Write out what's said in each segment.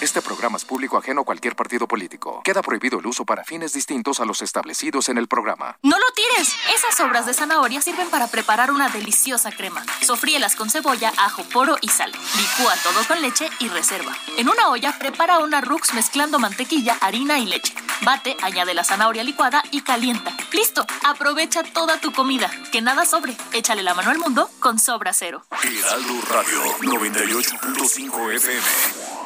Este programa es público ajeno a cualquier partido político. Queda prohibido el uso para fines distintos a los establecidos en el programa. ¡No lo tires! Esas sobras de zanahoria sirven para preparar una deliciosa crema. Sofríelas con cebolla, ajo, poro y sal. Licúa todo con leche y reserva. En una olla prepara una rux mezclando mantequilla, harina y leche. Bate, añade la zanahoria licuada y calienta. ¡Listo! Aprovecha toda tu comida. Que nada sobre. Échale la mano al mundo con Sobra Cero. Hidalgo Radio 98.5 FM.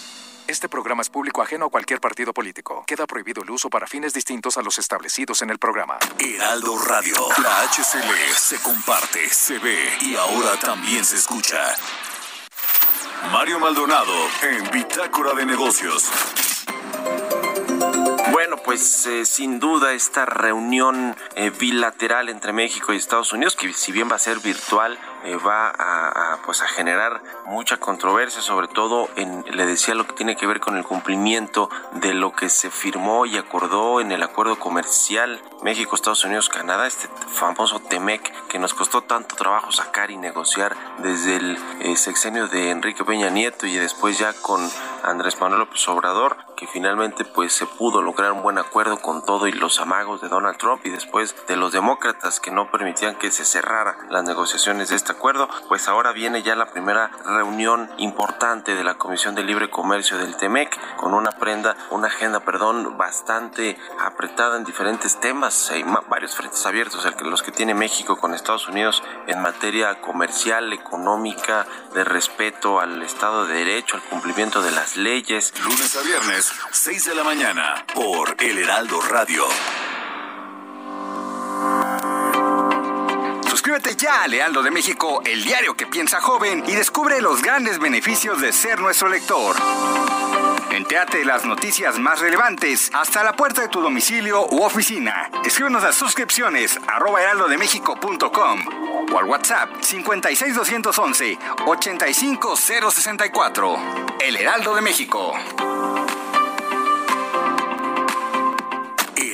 Este programa es público ajeno a cualquier partido político. Queda prohibido el uso para fines distintos a los establecidos en el programa. Heraldo Radio, la HCL se comparte, se ve y ahora también se escucha. Mario Maldonado en Bitácora de Negocios. Bueno, pues eh, sin duda esta reunión eh, bilateral entre México y Estados Unidos, que si bien va a ser virtual, eh, va a, pues a generar mucha controversia, sobre todo en, le decía, lo que tiene que ver con el cumplimiento de lo que se firmó y acordó en el acuerdo comercial México, Estados Unidos, Canadá, este famoso TEMEC que nos costó tanto trabajo sacar y negociar desde el eh, sexenio de Enrique Peña Nieto y después ya con Andrés Manuel López Obrador, que finalmente pues se pudo lograr un buen acuerdo con todo y los amagos de Donald Trump y después de los demócratas que no permitían que se cerrara las negociaciones de esta acuerdo, pues ahora viene ya la primera reunión importante de la Comisión de Libre Comercio del TEMEC con una prenda, una agenda, perdón, bastante apretada en diferentes temas. Hay varios frentes abiertos, los que tiene México con Estados Unidos en materia comercial, económica, de respeto al Estado de Derecho, al cumplimiento de las leyes. Lunes a viernes, 6 de la mañana, por El Heraldo Radio. Suscríbete ya a Lealdo de México, el diario que piensa joven, y descubre los grandes beneficios de ser nuestro lector. Entéate las noticias más relevantes hasta la puerta de tu domicilio u oficina. Escríbenos a suscripciones arroba heraldodemexico.com o al WhatsApp 56211 85064. El Heraldo de México.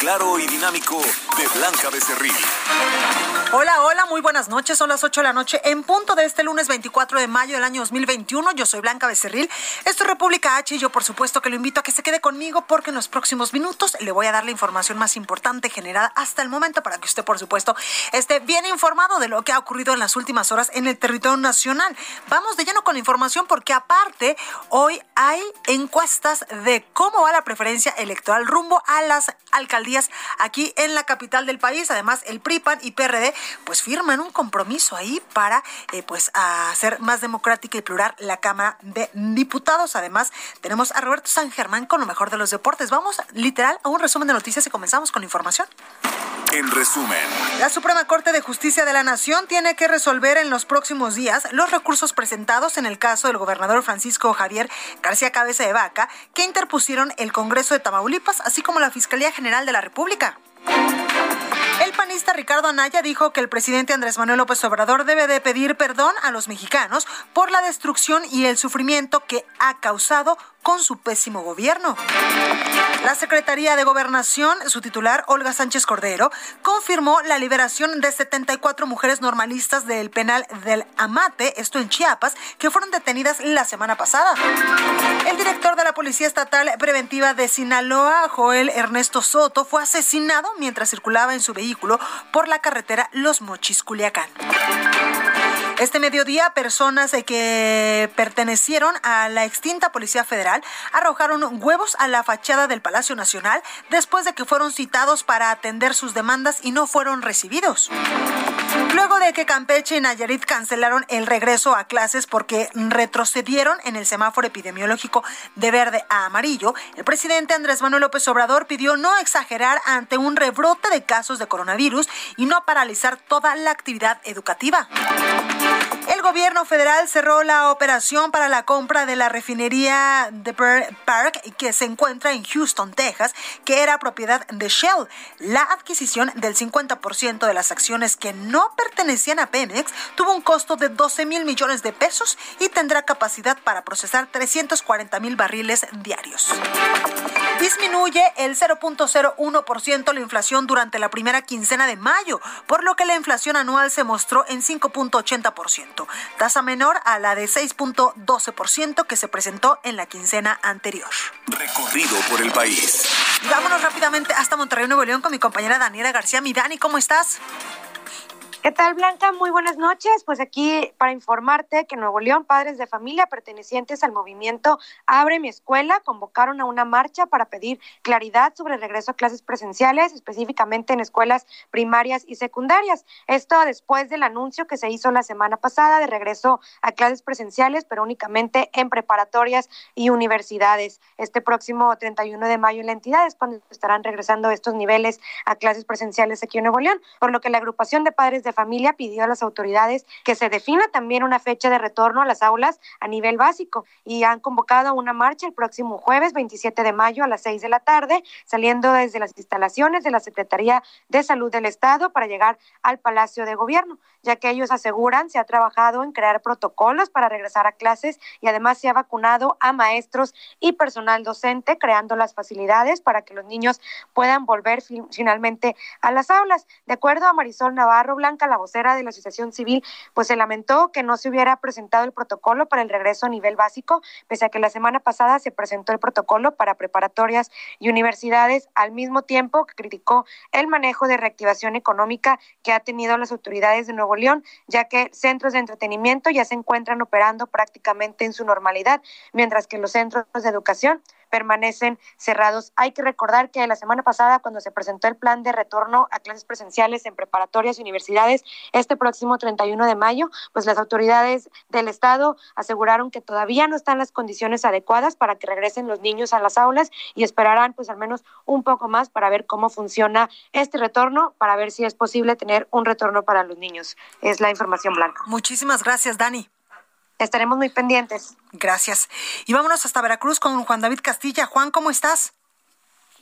claro y dinámico de Blanca Becerril. Hola, hola, muy buenas noches. Son las 8 de la noche en punto de este lunes 24 de mayo del año 2021. Yo soy Blanca Becerril. Esto es República H y yo por supuesto que lo invito a que se quede conmigo porque en los próximos minutos le voy a dar la información más importante generada hasta el momento para que usted por supuesto esté bien informado de lo que ha ocurrido en las últimas horas en el territorio nacional. Vamos de lleno con la información porque aparte hoy hay encuestas de cómo va la preferencia electoral rumbo a las alcaldías aquí en la capital del país. Además, el PRIPAN y PRD pues firman un compromiso ahí para eh, pues hacer más democrática y plural la Cámara de Diputados. Además, tenemos a Roberto San Germán con lo mejor de los deportes. Vamos literal a un resumen de noticias y comenzamos con la información. En resumen, la Suprema Corte de Justicia de la Nación tiene que resolver en los próximos días los recursos presentados en el caso del gobernador Francisco Javier García Cabeza de Vaca, que interpusieron el Congreso de Tamaulipas, así como la Fiscalía General de la República. El panista Ricardo Anaya dijo que el presidente Andrés Manuel López Obrador debe de pedir perdón a los mexicanos por la destrucción y el sufrimiento que ha causado con su pésimo gobierno. La Secretaría de Gobernación, su titular, Olga Sánchez Cordero, confirmó la liberación de 74 mujeres normalistas del penal del Amate, esto en Chiapas, que fueron detenidas la semana pasada. El director de la Policía Estatal Preventiva de Sinaloa, Joel Ernesto Soto, fue asesinado mientras circulaba en su vehículo por la carretera Los Mochis, Culiacán. Este mediodía, personas que pertenecieron a la extinta Policía Federal arrojaron huevos a la fachada del Palacio Nacional después de que fueron citados para atender sus demandas y no fueron recibidos. Luego de que Campeche y Nayarit cancelaron el regreso a clases porque retrocedieron en el semáforo epidemiológico de verde a amarillo, el presidente Andrés Manuel López Obrador pidió no exagerar ante un rebrote de casos de coronavirus y no paralizar toda la actividad educativa. El gobierno federal cerró la operación para la compra de la refinería de Park que se encuentra en Houston, Texas, que era propiedad de Shell. La adquisición del 50% de las acciones que no pertenecían a Pemex tuvo un costo de 12 mil millones de pesos y tendrá capacidad para procesar 340 mil barriles diarios. Disminuye el 0.01% la inflación durante la primera quincena de mayo, por lo que la inflación anual se mostró en 5.80%, tasa menor a la de 6.12% que se presentó en la quincena anterior. Recorrido por el país. vámonos rápidamente hasta Monterrey, Nuevo León, con mi compañera Daniela García. Mi Dani, ¿cómo estás? ¿Qué tal, Blanca? Muy buenas noches. Pues aquí para informarte que en Nuevo León, padres de familia pertenecientes al movimiento Abre mi escuela convocaron a una marcha para pedir claridad sobre el regreso a clases presenciales, específicamente en escuelas primarias y secundarias. Esto después del anuncio que se hizo la semana pasada de regreso a clases presenciales, pero únicamente en preparatorias y universidades. Este próximo 31 de mayo en la entidad es cuando estarán regresando estos niveles a clases presenciales aquí en Nuevo León, por lo que la agrupación de padres de familia pidió a las autoridades que se defina también una fecha de retorno a las aulas a nivel básico y han convocado una marcha el próximo jueves 27 de mayo a las 6 de la tarde, saliendo desde las instalaciones de la Secretaría de Salud del Estado para llegar al Palacio de Gobierno, ya que ellos aseguran se ha trabajado en crear protocolos para regresar a clases y además se ha vacunado a maestros y personal docente, creando las facilidades para que los niños puedan volver finalmente a las aulas. De acuerdo a Marisol Navarro Blanca, la vocera de la Asociación Civil, pues se lamentó que no se hubiera presentado el protocolo para el regreso a nivel básico, pese a que la semana pasada se presentó el protocolo para preparatorias y universidades, al mismo tiempo que criticó el manejo de reactivación económica que ha tenido las autoridades de Nuevo León, ya que centros de entretenimiento ya se encuentran operando prácticamente en su normalidad, mientras que los centros de educación permanecen cerrados. Hay que recordar que la semana pasada, cuando se presentó el plan de retorno a clases presenciales en preparatorias y universidades, este próximo 31 de mayo, pues las autoridades del Estado aseguraron que todavía no están las condiciones adecuadas para que regresen los niños a las aulas y esperarán pues al menos un poco más para ver cómo funciona este retorno, para ver si es posible tener un retorno para los niños. Es la información blanca. Muchísimas gracias, Dani. Estaremos muy pendientes. Gracias. Y vámonos hasta Veracruz con Juan David Castilla. Juan, ¿cómo estás?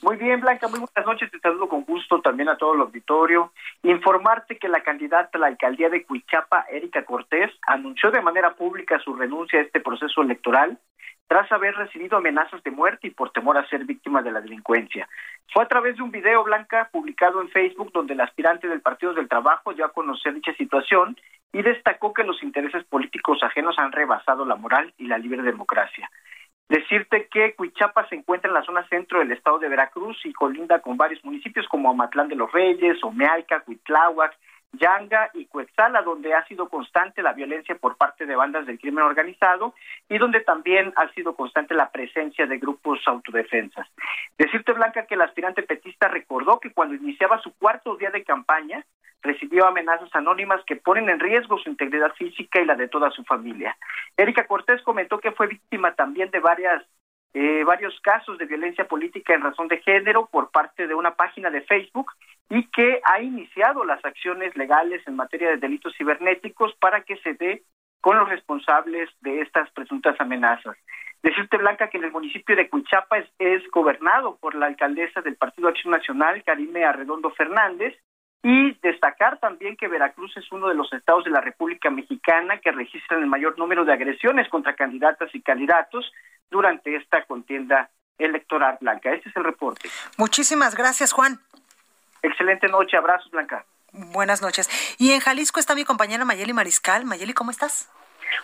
Muy bien, Blanca, muy buenas noches. Te saludo con gusto también a todo el auditorio. Informarte que la candidata a la alcaldía de Cuichapa, Erika Cortés, anunció de manera pública su renuncia a este proceso electoral tras haber recibido amenazas de muerte y por temor a ser víctima de la delincuencia. Fue a través de un video blanca publicado en Facebook donde el aspirante del Partido del Trabajo dio a conocer dicha situación y destacó que los intereses políticos ajenos han rebasado la moral y la libre democracia. Decirte que Cuichapa se encuentra en la zona centro del estado de Veracruz y colinda con varios municipios como Amatlán de los Reyes, Omealca, Cuitláhuac, Yanga y Cuexala, donde ha sido constante la violencia por parte de bandas del crimen organizado y donde también ha sido constante la presencia de grupos autodefensas. Decirte, Blanca, que el aspirante petista recordó que cuando iniciaba su cuarto día de campaña, recibió amenazas anónimas que ponen en riesgo su integridad física y la de toda su familia. Erika Cortés comentó que fue víctima también de varias eh, varios casos de violencia política en razón de género por parte de una página de Facebook y que ha iniciado las acciones legales en materia de delitos cibernéticos para que se dé con los responsables de estas presuntas amenazas. Decirte, Blanca, que en el municipio de Cuichapa es, gobernado por la alcaldesa del Partido Acción Nacional, Karime Arredondo Fernández, Y destacar también que Veracruz es uno de los estados de la República Mexicana que registran el mayor número de agresiones contra candidatas y candidatos durante esta contienda electoral blanca. Este es el reporte. Muchísimas gracias, Juan. Excelente noche, abrazos, Blanca. Buenas noches. Y en Jalisco está mi compañera Mayeli Mariscal. Mayeli, ¿cómo estás?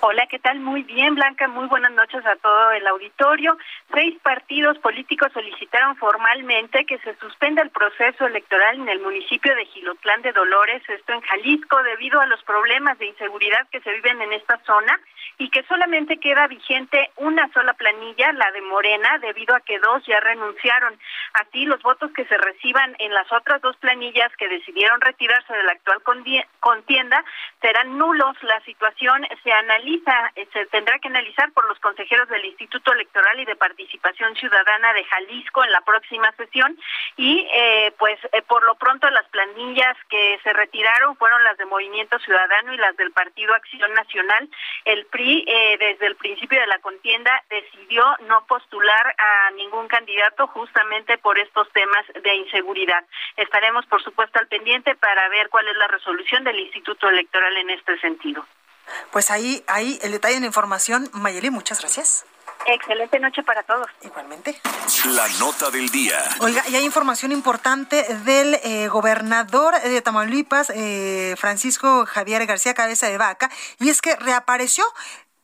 Hola, ¿qué tal? Muy bien, Blanca. Muy buenas noches a todo el auditorio. Seis partidos políticos solicitaron formalmente que se suspenda el proceso electoral en el municipio de Gilotlán de Dolores, esto en Jalisco, debido a los problemas de inseguridad que se viven en esta zona y que solamente queda vigente una sola planilla, la de Morena, debido a que dos ya renunciaron. Así, los votos que se reciban en las otras dos planillas que decidieron retirarse de la actual contienda serán nulos. La situación se analiza, eh, se tendrá que analizar por los consejeros del Instituto Electoral y de Participación Ciudadana de Jalisco en la próxima sesión y eh, pues eh, por lo pronto las planillas que se retiraron fueron las de Movimiento Ciudadano y las del Partido Acción Nacional. El PRI eh, desde el principio de la contienda decidió no postular a ningún candidato justamente por estos temas de inseguridad. Estaremos, por supuesto, al pendiente para ver cuál es la resolución del Instituto Electoral en este sentido. Pues ahí, ahí el detalle en la información. Mayeli, muchas gracias. Excelente noche para todos. Igualmente. La nota del día. Oiga, y hay información importante del eh, gobernador de Tamaulipas, eh, Francisco Javier García Cabeza de Vaca, y es que reapareció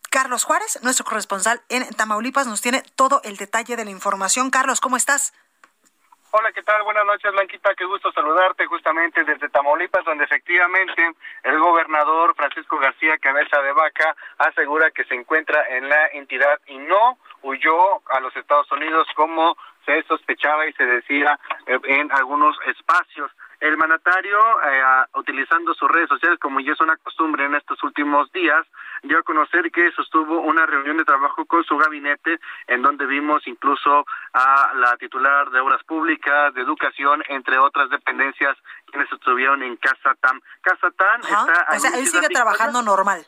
Carlos Juárez, nuestro corresponsal en Tamaulipas, nos tiene todo el detalle de la información. Carlos, ¿cómo estás? Hola, ¿qué tal? Buenas noches, Blanquita. Qué gusto saludarte justamente desde Tamaulipas, donde efectivamente el gobernador Francisco García Cabeza de Vaca asegura que se encuentra en la entidad y no huyó a los Estados Unidos como se sospechaba y se decía eh, en algunos espacios. El mandatario, eh, utilizando sus redes sociales, como ya es una costumbre en estos últimos días, dio a conocer que sostuvo una reunión de trabajo con su gabinete, en donde vimos incluso a la titular de Obras Públicas, de Educación, entre otras dependencias, quienes estuvieron en Casa TAM. Casa TAM está... O sea, él sigue trabajando normal.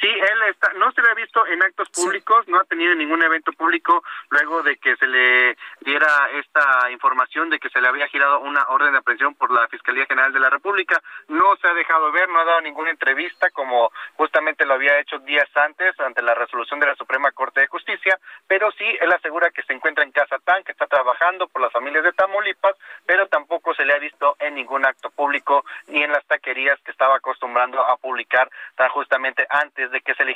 Sí, él está, no se le ha visto en actos públicos, no ha tenido ningún evento público luego de que se le diera esta información de que se le había girado una orden de aprehensión por la Fiscalía General de la República. No se ha dejado ver, no ha dado ninguna entrevista como justamente lo había hecho días antes ante la resolución de la Suprema Corte de Justicia, pero sí él asegura que se encuentra en Casa Tan, que está trabajando por las familias de Tamaulipas, pero tampoco se le ha visto en ningún acto público ni en las taquerías que estaba acostumbrando a publicar tan justamente antes de que se le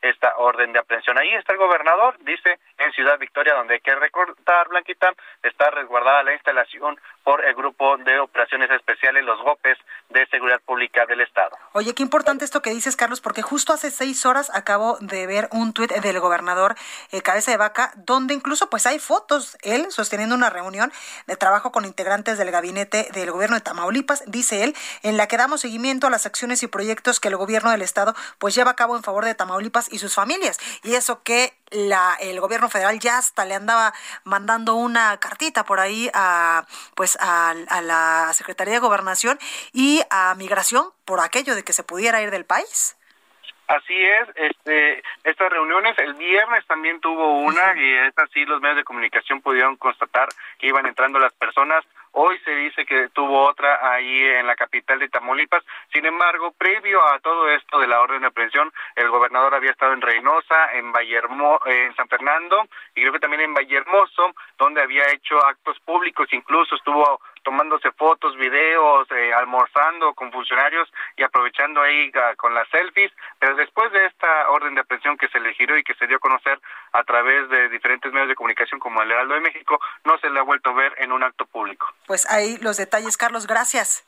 esta orden de aprehensión. Ahí está el gobernador, dice, en Ciudad Victoria, donde hay que recordar, Blanquita, está resguardada la instalación por el Grupo de Operaciones Especiales, los GOPES, de Seguridad Pública del Estado. Oye, qué importante esto que dices, Carlos, porque justo hace seis horas acabo de ver un tuit del gobernador eh, Cabeza de Vaca, donde incluso pues hay fotos, él sosteniendo una reunión de trabajo con integrantes del gabinete del gobierno de Tamaulipas, dice él, en la que damos seguimiento a las acciones y proyectos que el gobierno del Estado pues lleva a cabo en favor de Tamaulipas y sus familias. Y eso que la, el gobierno federal ya hasta le andaba mandando una cartita por ahí a pues a, la Secretaría de Gobernación y a Migración por aquello de que se pudiera ir del país. Así es, este, estas reuniones, el viernes también tuvo una y es así los medios de comunicación pudieron constatar que iban entrando las personas Hoy se dice que tuvo otra ahí en la capital de Tamaulipas. Sin embargo, previo a todo esto de la orden de aprehensión, el gobernador había estado en Reynosa, en en San Fernando y creo que también en Vallehermoso, donde había hecho actos públicos, incluso estuvo tomándose fotos, videos, eh, almorzando con funcionarios y aprovechando ahí ah, con las selfies, pero después de esta orden de aprehensión que se le giró y que se dio a conocer a través de diferentes medios de comunicación como el Heraldo de México, no se le ha vuelto a ver en un acto público. Pues ahí los detalles, Carlos, gracias.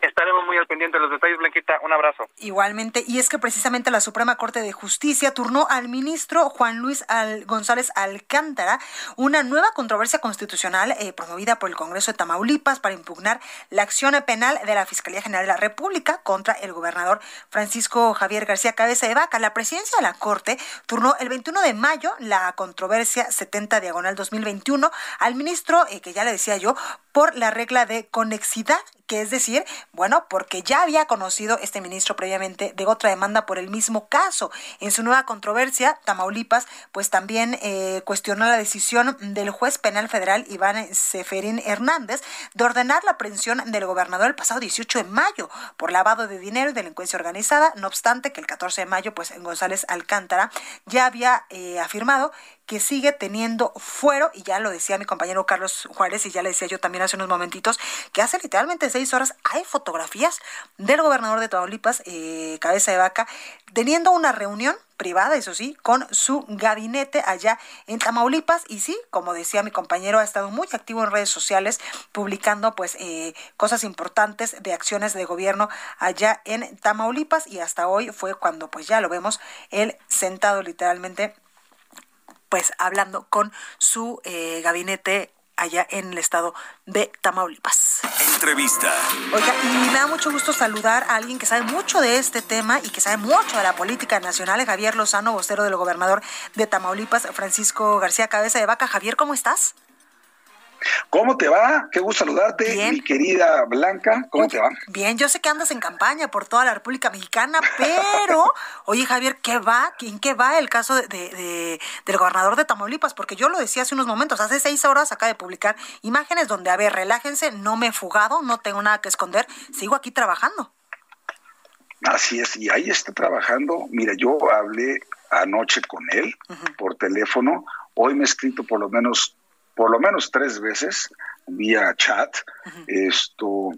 Estaremos muy al pendiente de los detalles, Blanquita. Un abrazo. Igualmente, y es que precisamente la Suprema Corte de Justicia turnó al ministro Juan Luis González Alcántara una nueva controversia constitucional eh, promovida por el Congreso de Tamaulipas para impugnar la acción penal de la Fiscalía General de la República contra el gobernador Francisco Javier García Cabeza de Vaca. La presidencia de la Corte turnó el 21 de mayo la controversia 70 diagonal 2021 al ministro, eh, que ya le decía yo, por la regla de conexidad que es decir, bueno, porque que ya había conocido este ministro previamente de otra demanda por el mismo caso. En su nueva controversia, Tamaulipas, pues también eh, cuestionó la decisión del juez penal federal Iván Seferín Hernández de ordenar la aprehensión del gobernador el pasado 18 de mayo por lavado de dinero y delincuencia organizada. No obstante, que el 14 de mayo, pues en González Alcántara ya había eh, afirmado que sigue teniendo fuero, y ya lo decía mi compañero Carlos Juárez, y ya le decía yo también hace unos momentitos, que hace literalmente seis horas hay fotografías del gobernador de Tamaulipas, eh, Cabeza de Vaca, teniendo una reunión privada, eso sí, con su gabinete allá en Tamaulipas. Y sí, como decía mi compañero, ha estado muy activo en redes sociales, publicando pues eh, cosas importantes de acciones de gobierno allá en Tamaulipas. Y hasta hoy fue cuando pues ya lo vemos, él sentado literalmente pues hablando con su eh, gabinete allá en el estado de Tamaulipas. Entrevista. Oiga, y me da mucho gusto saludar a alguien que sabe mucho de este tema y que sabe mucho de la política nacional, Javier Lozano, vocero del gobernador de Tamaulipas, Francisco García Cabeza de Vaca. Javier, ¿cómo estás? ¿Cómo te va? Qué gusto saludarte, mi querida Blanca. ¿Cómo te va? Bien, yo sé que andas en campaña por toda la República Mexicana, pero, oye Javier, ¿qué va? ¿En qué va el caso de, del gobernador de Tamaulipas? Porque yo lo decía hace unos momentos, hace seis horas acaba de publicar imágenes donde, a ver, relájense, no me he fugado, no tengo nada que esconder, sigo aquí trabajando. Así es, y ahí está trabajando. Mira, yo hablé anoche con él por teléfono, hoy me he escrito por lo menos por lo menos tres veces vía chat. Esto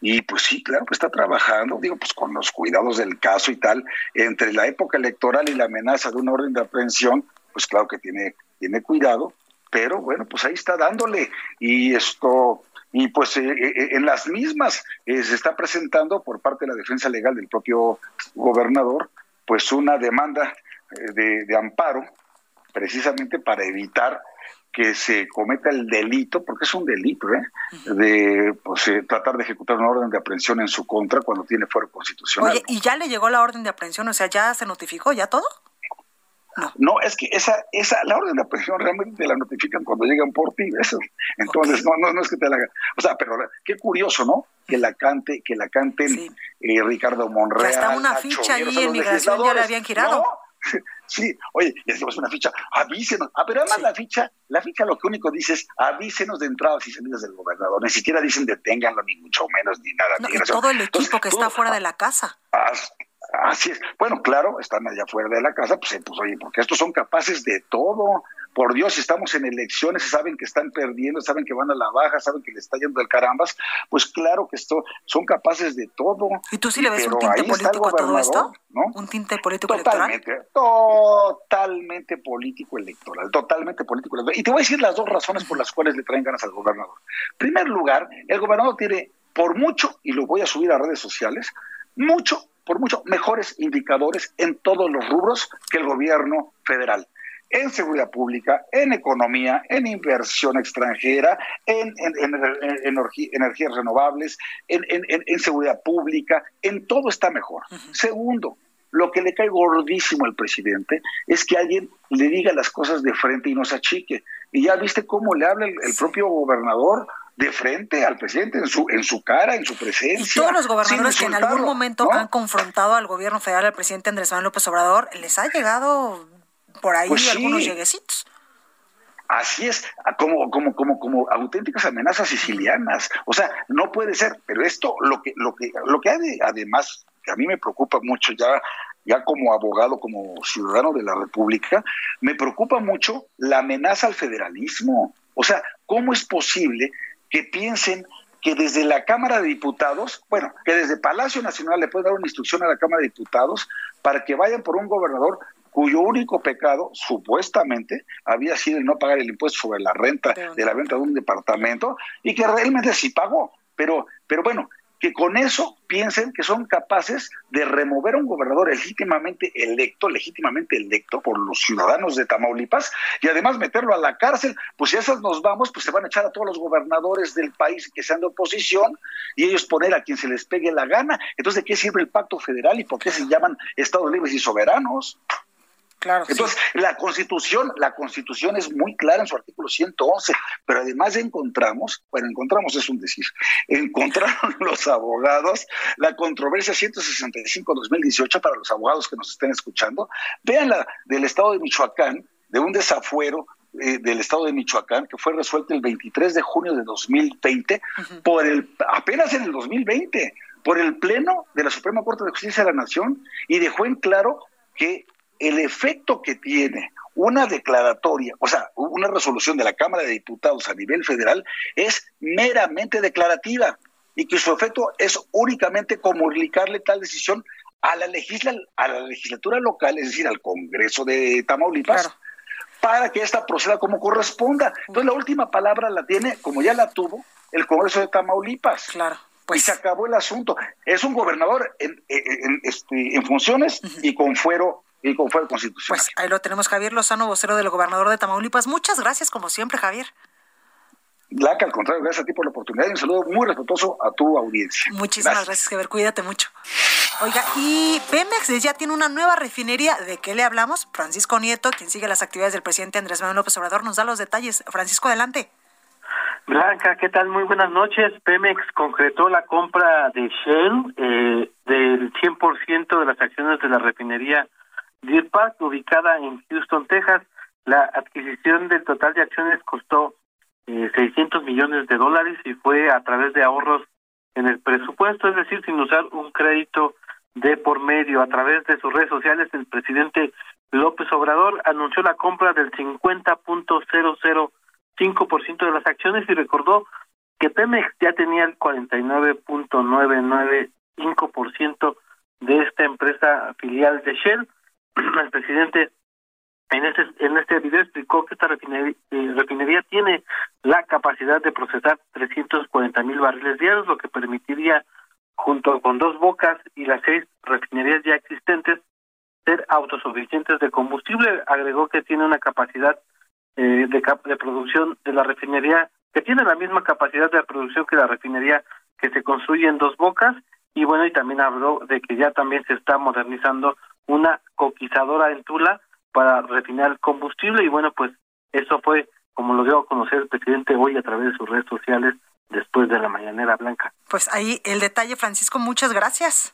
y pues sí, claro que está trabajando, digo, pues con los cuidados del caso y tal, entre la época electoral y la amenaza de una orden de aprehensión, pues claro que tiene, tiene cuidado, pero bueno, pues ahí está dándole. Y esto, y pues eh, eh, eh, en las mismas se está presentando por parte de la defensa legal del propio gobernador, pues una demanda de, de amparo, precisamente para evitar que se cometa el delito, porque es un delito, ¿eh? de pues, eh, tratar de ejecutar una orden de aprehensión en su contra cuando tiene fuero constitucional. Oye, ¿y ya le llegó la orden de aprehensión? O sea, ¿ya se notificó ya todo? No. es que esa, esa, la orden de aprehensión realmente te la notifican cuando llegan por ti, eso. Entonces, no, no, no es que te la O sea, pero qué curioso, ¿no? Que la cante, que la canten eh, Ricardo Monreal. está una ficha ahí en migración ya le habían girado. Sí, oye, y hacemos una ficha, avísenos. Ah, pero además la ficha, la ficha lo que único dice es avísenos de entradas y salidas del gobernador. Ni siquiera dicen deténganlo, ni mucho menos, ni nada. No, y todo el equipo que está fuera de la casa. Así es. Bueno, claro, están allá fuera de la casa, pues, pues oye, porque estos son capaces de todo por Dios, si estamos en elecciones, saben que están perdiendo, saben que van a la baja, saben que le está yendo el carambas, pues claro que esto, son capaces de todo. ¿Y tú sí le ves un tinte político a todo esto? ¿no? ¿Un tinte político totalmente, electoral? Totalmente político electoral, totalmente político electoral. Y te voy a decir las dos razones por las cuales le traen ganas al gobernador. En primer lugar, el gobernador tiene por mucho, y lo voy a subir a redes sociales, mucho, por mucho, mejores indicadores en todos los rubros que el gobierno federal en seguridad pública, en economía, en inversión extranjera, en, energías renovables, en, seguridad pública, en todo está mejor. Segundo, lo que le cae gordísimo al presidente es que alguien le diga las cosas de frente y no se achique. Y ya viste cómo le habla el, propio gobernador de frente al presidente, en su, en su cara, en su presencia. Y todos los gobernadores que en algún momento han confrontado al gobierno federal, al presidente Andrés Manuel López Obrador, les ha llegado por ahí pues algunos lleguecitos. Así es, como, como, como, como auténticas amenazas sicilianas. O sea, no puede ser. Pero esto, lo que, lo que, lo que hay además, que a mí me preocupa mucho ya, ya como abogado, como ciudadano de la República, me preocupa mucho la amenaza al federalismo. O sea, ¿cómo es posible que piensen que desde la Cámara de Diputados, bueno, que desde Palacio Nacional le puede dar una instrucción a la Cámara de Diputados para que vayan por un gobernador cuyo único pecado, supuestamente, había sido el no pagar el impuesto sobre la renta de la venta de un departamento y que realmente sí pagó. Pero, pero bueno, que con eso piensen que son capaces de remover a un gobernador legítimamente electo, legítimamente electo por los ciudadanos de Tamaulipas, y además meterlo a la cárcel, pues si esas nos vamos, pues se van a echar a todos los gobernadores del país que sean de oposición y ellos poner a quien se les pegue la gana. Entonces, ¿de qué sirve el pacto federal y por qué se llaman Estados libres y soberanos? Claro. Entonces, la Constitución, la Constitución es muy clara en su artículo 111, pero además encontramos, bueno, encontramos es un decir, encontraron los abogados la controversia 165-2018 para los abogados que nos estén escuchando. Vean la del Estado de Michoacán, de un desafuero eh, del Estado de Michoacán que fue resuelto el 23 de junio de 2020 por el apenas en el 2020 por el pleno de la Suprema Corte de Justicia de la Nación y dejó en claro que el efecto que tiene una declaratoria, o sea, una resolución de la Cámara de Diputados a nivel federal es meramente declarativa y que su efecto es únicamente comunicarle tal decisión a la, legisla, a la legislatura local, es decir, al Congreso de Tamaulipas, para que ésta proceda como corresponda. Entonces, la última palabra la tiene, como ya la tuvo, el Congreso de Tamaulipas. Claro. Pues, y se acabó el asunto. Es un gobernador en, en, este, en funciones y con fuero y con fuero constitucional. Pues ahí lo tenemos, Javier Lozano, vocero del gobernador de Tamaulipas. Muchas gracias, como siempre, Javier. Blanca, al contrario, gracias a ti por la oportunidad y un saludo muy respetuoso a tu audiencia. Muchísimas gracias, Javier. Cuídate mucho. Oiga, y Pemex ya tiene una nueva refinería. ¿De qué le hablamos? Francisco Nieto, quien sigue las actividades del presidente Andrés Manuel López Obrador, nos da los detalles. Francisco, adelante. Blanca, ¿qué tal? Muy buenas noches. Pemex concretó la compra de Shell eh, del 100% de las acciones de la refinería Deer Park, ubicada en Houston, Texas. La adquisición del total de acciones costó eh, 600 millones de dólares y fue a través de ahorros en el presupuesto, es decir, sin usar un crédito de por medio. A través de sus redes sociales, el presidente López Obrador anunció la compra del 50.00 5% de las acciones y recordó que Pemex ya tenía el 49.995% de esta empresa filial de Shell. El presidente en este en este video explicó que esta refinería, eh, refinería tiene la capacidad de procesar 340 mil barriles diarios, lo que permitiría, junto con dos bocas y las seis refinerías ya existentes, ser autosuficientes de combustible. Agregó que tiene una capacidad eh, de, de producción de la refinería que tiene la misma capacidad de producción que la refinería que se construye en dos bocas y bueno y también habló de que ya también se está modernizando una coquizadora en Tula para refinar combustible y bueno pues eso fue como lo dio a conocer el presidente hoy a través de sus redes sociales después de la mañanera blanca. Pues ahí el detalle Francisco, muchas gracias.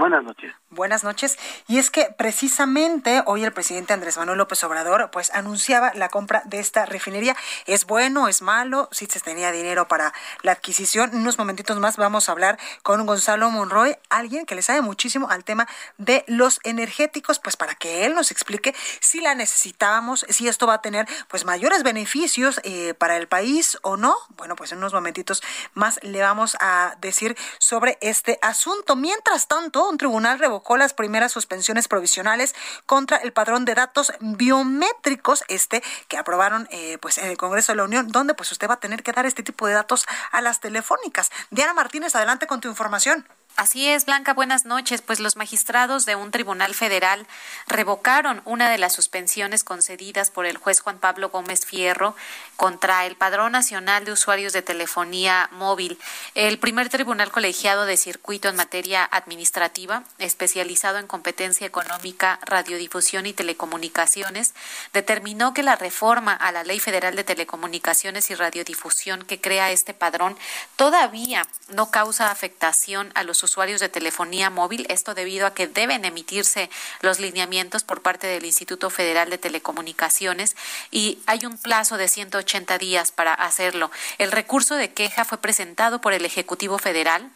Buenas noches. Buenas noches. Y es que precisamente hoy el presidente Andrés Manuel López Obrador pues anunciaba la compra de esta refinería. ¿Es bueno? ¿Es malo? Si se tenía dinero para la adquisición. En unos momentitos más vamos a hablar con Gonzalo Monroy, alguien que le sabe muchísimo al tema de los energéticos, pues para que él nos explique si la necesitábamos, si esto va a tener pues mayores beneficios eh, para el país o no. Bueno, pues en unos momentitos más le vamos a decir sobre este asunto. Mientras tanto, un tribunal revocó las primeras suspensiones provisionales contra el padrón de datos biométricos, este que aprobaron eh, pues en el Congreso de la Unión, donde pues usted va a tener que dar este tipo de datos a las telefónicas. Diana Martínez, adelante con tu información. Así es, Blanca, buenas noches. Pues los magistrados de un tribunal federal revocaron una de las suspensiones concedidas por el juez Juan Pablo Gómez Fierro contra el Padrón Nacional de Usuarios de Telefonía Móvil. El primer tribunal colegiado de circuito en materia administrativa, especializado en competencia económica, radiodifusión y telecomunicaciones, determinó que la reforma a la Ley Federal de Telecomunicaciones y Radiodifusión que crea este padrón todavía no causa afectación a los usuarios de telefonía móvil, esto debido a que deben emitirse los lineamientos por parte del Instituto Federal de Telecomunicaciones y hay un plazo de 180 días para hacerlo. El recurso de queja fue presentado por el Ejecutivo Federal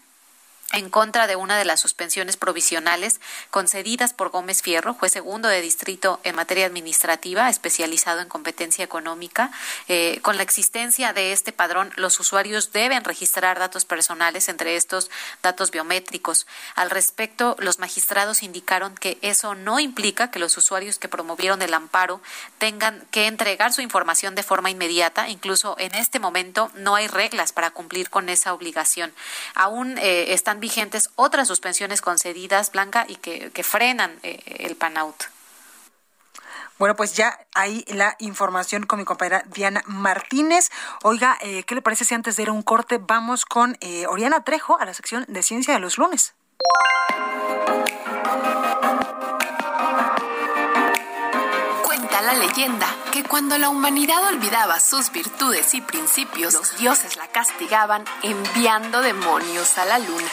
en contra de una de las suspensiones provisionales concedidas por Gómez Fierro, juez segundo de distrito en materia administrativa, especializado en competencia económica. Eh, con la existencia de este padrón, los usuarios deben registrar datos personales, entre estos datos biométricos. Al respecto, los magistrados indicaron que eso no implica que los usuarios que promovieron el amparo tengan que entregar su información de forma inmediata. Incluso en este momento no hay reglas para cumplir con esa obligación. Aún eh, están vigentes otras suspensiones concedidas, Blanca, y que, frenan eh, el PANAUT. Bueno, pues ya hay la información con mi compañera Diana Martínez. Oiga, eh, ¿qué le parece si antes de ir a un corte vamos con eh, Oriana Trejo a la sección de Ciencia de los lunes? la leyenda que cuando la humanidad olvidaba sus virtudes y principios, los dioses la castigaban enviando demonios a la luna.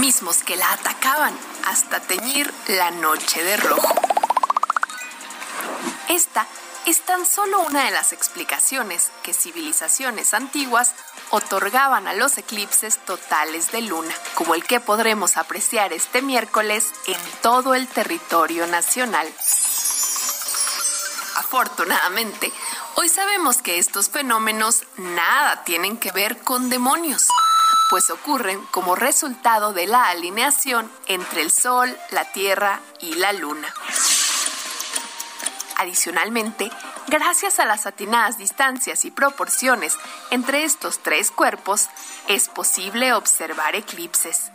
Mismos que la atacaban hasta teñir la noche de rojo. Esta es tan solo una de las explicaciones que civilizaciones antiguas otorgaban a los eclipses totales de luna, como el que podremos apreciar este miércoles en todo el territorio nacional. Afortunadamente, hoy sabemos que estos fenómenos nada tienen que ver con demonios, pues ocurren como resultado de la alineación entre el Sol, la Tierra y la Luna. Adicionalmente, gracias a las atinadas distancias y proporciones entre estos tres cuerpos, es posible observar eclipses.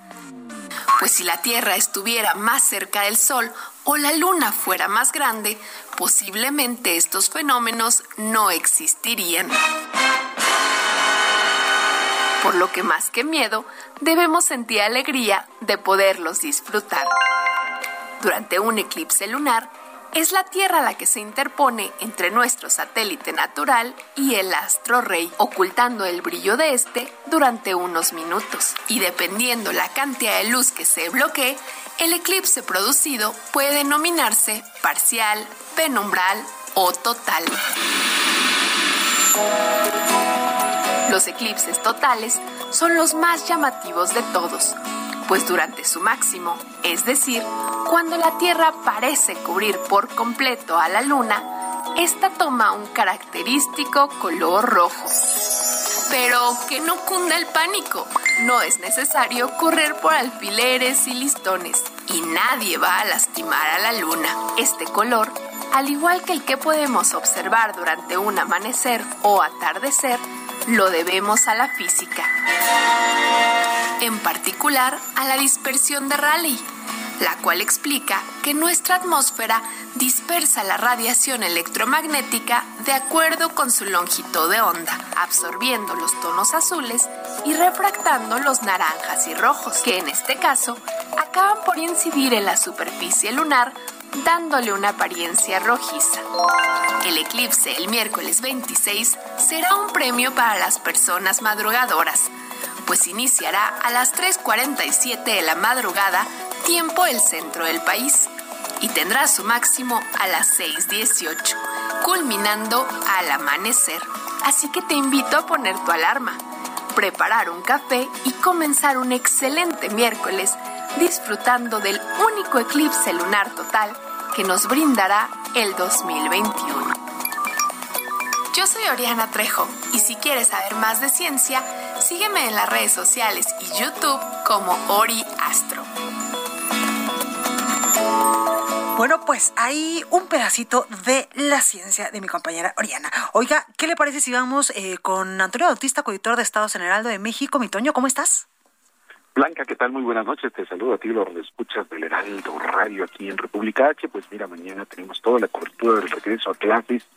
Pues si la Tierra estuviera más cerca del Sol o la Luna fuera más grande, posiblemente estos fenómenos no existirían. Por lo que más que miedo, debemos sentir alegría de poderlos disfrutar. Durante un eclipse lunar, es la Tierra la que se interpone entre nuestro satélite natural y el astro rey, ocultando el brillo de este durante unos minutos. Y dependiendo la cantidad de luz que se bloquee, el eclipse producido puede denominarse parcial, penumbral o total. Los eclipses totales son los más llamativos de todos, pues durante su máximo, es decir, cuando la Tierra parece cubrir por completo a la Luna, esta toma un característico color rojo. Pero que no cunda el pánico, no es necesario correr por alfileres y listones, y nadie va a lastimar a la Luna. Este color, al igual que el que podemos observar durante un amanecer o atardecer, lo debemos a la física. En particular a la dispersión de Rayleigh, la cual explica que nuestra atmósfera dispersa la radiación electromagnética de acuerdo con su longitud de onda, absorbiendo los tonos azules y refractando los naranjas y rojos, que en este caso acaban por incidir en la superficie lunar dándole una apariencia rojiza. El eclipse el miércoles 26 será un premio para las personas madrugadoras, pues iniciará a las 3.47 de la madrugada, tiempo el centro del país, y tendrá su máximo a las 6.18, culminando al amanecer. Así que te invito a poner tu alarma, preparar un café y comenzar un excelente miércoles disfrutando del único eclipse lunar total que nos brindará el 2021. Yo soy Oriana Trejo y si quieres saber más de ciencia, sígueme en las redes sociales y YouTube como Ori Astro. Bueno, pues hay un pedacito de la ciencia de mi compañera Oriana. Oiga, ¿qué le parece si vamos eh, con Antonio Bautista, coeditor de Estados en de México? Mi Toño, ¿cómo estás? Blanca, ¿qué tal? Muy buenas noches. Te saludo a ti, los escuchas del Heraldo Radio aquí en República H. Pues mira, mañana tenemos toda la cobertura del regreso a clases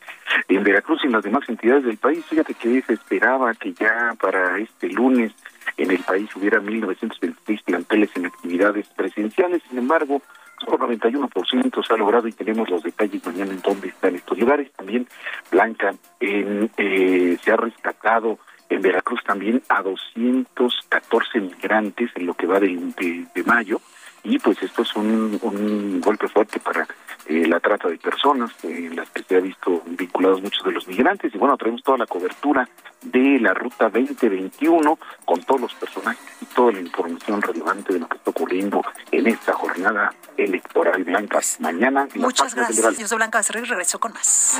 en Veracruz y en las demás entidades del país. Fíjate que se esperaba que ya para este lunes en el país hubiera 1.926 planteles en actividades presenciales. Sin embargo, por 91% se ha logrado y tenemos los detalles mañana en dónde están estos lugares. También, Blanca, en, eh, se ha rescatado en Veracruz también a 214 migrantes en lo que va de, de, mayo. Y pues esto es un, un golpe fuerte para eh, la trata de personas en las que se ha visto vinculados muchos de los migrantes. Y bueno traemos toda la cobertura de la ruta 2021 con todos los personajes y toda la información relevante de lo que está ocurriendo en esta jornada electoral blanca. Mañana muchas gracias yo soy Blanca Becerril. Regreso con más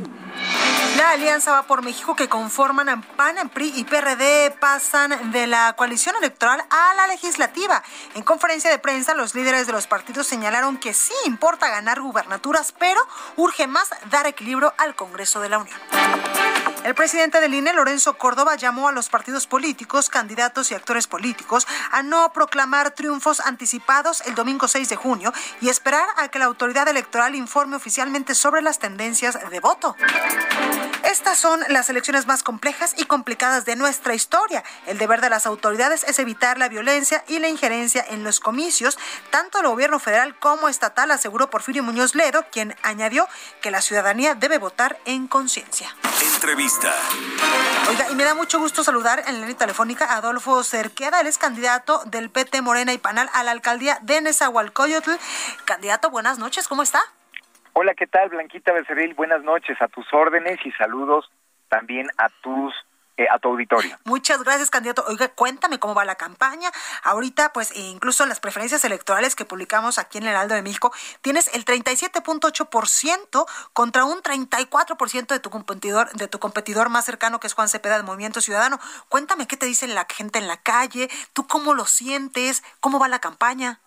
La Alianza Va por México que conforman PAN, PRI y PRD pasan de la coalición electoral a la legislativa. En conferencia de prensa, los líderes de los partidos señalaron que sí importa ganar gubernaturas, pero urge más dar equilibrio al Congreso de la Unión. El presidente del INE, Lorenzo Córdoba, llamó a los partidos políticos, candidatos y actores políticos a no proclamar triunfos anticipados el domingo 6 de junio y esperar a que la autoridad electoral informe oficialmente sobre las tendencias de voto. Estas son las elecciones más complejas y complicadas de nuestra historia. El deber de las autoridades es evitar la violencia y la injerencia en los comicios, tanto el gobierno federal como estatal, aseguró Porfirio Muñoz Ledo, quien añadió que la ciudadanía debe votar en conciencia. Entrevista. Oiga, y me da mucho gusto saludar en la línea telefónica a Adolfo Cerqueda, él es candidato del PT Morena y Panal a la alcaldía de Nezahualcóyotl. Candidato, buenas noches, ¿cómo está? Hola, ¿qué tal? Blanquita Becerril, buenas noches, a tus órdenes y saludos también a tus eh, a tu auditorio. Muchas gracias, candidato. Oiga, cuéntame cómo va la campaña. Ahorita, pues, incluso en las preferencias electorales que publicamos aquí en el Heraldo de México, tienes el 37.8% contra un 34% de tu competidor, de tu competidor más cercano, que es Juan Cepeda del Movimiento Ciudadano. Cuéntame qué te dicen la gente en la calle, tú cómo lo sientes, cómo va la campaña.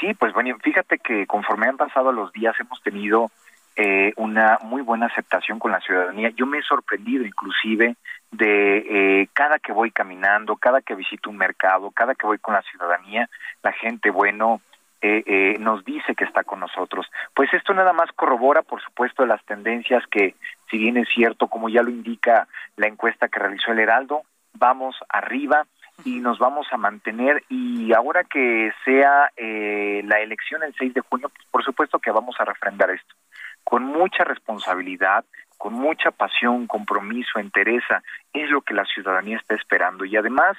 Sí, pues bueno, fíjate que conforme han pasado los días hemos tenido eh, una muy buena aceptación con la ciudadanía. Yo me he sorprendido inclusive de eh, cada que voy caminando, cada que visito un mercado, cada que voy con la ciudadanía, la gente, bueno, eh, eh, nos dice que está con nosotros. Pues esto nada más corrobora, por supuesto, las tendencias que, si bien es cierto, como ya lo indica la encuesta que realizó el Heraldo, vamos arriba y nos vamos a mantener. Y ahora que sea eh, la elección el 6 de junio, pues por supuesto que vamos a refrendar esto con mucha responsabilidad, con mucha pasión, compromiso, entereza, es lo que la ciudadanía está esperando y además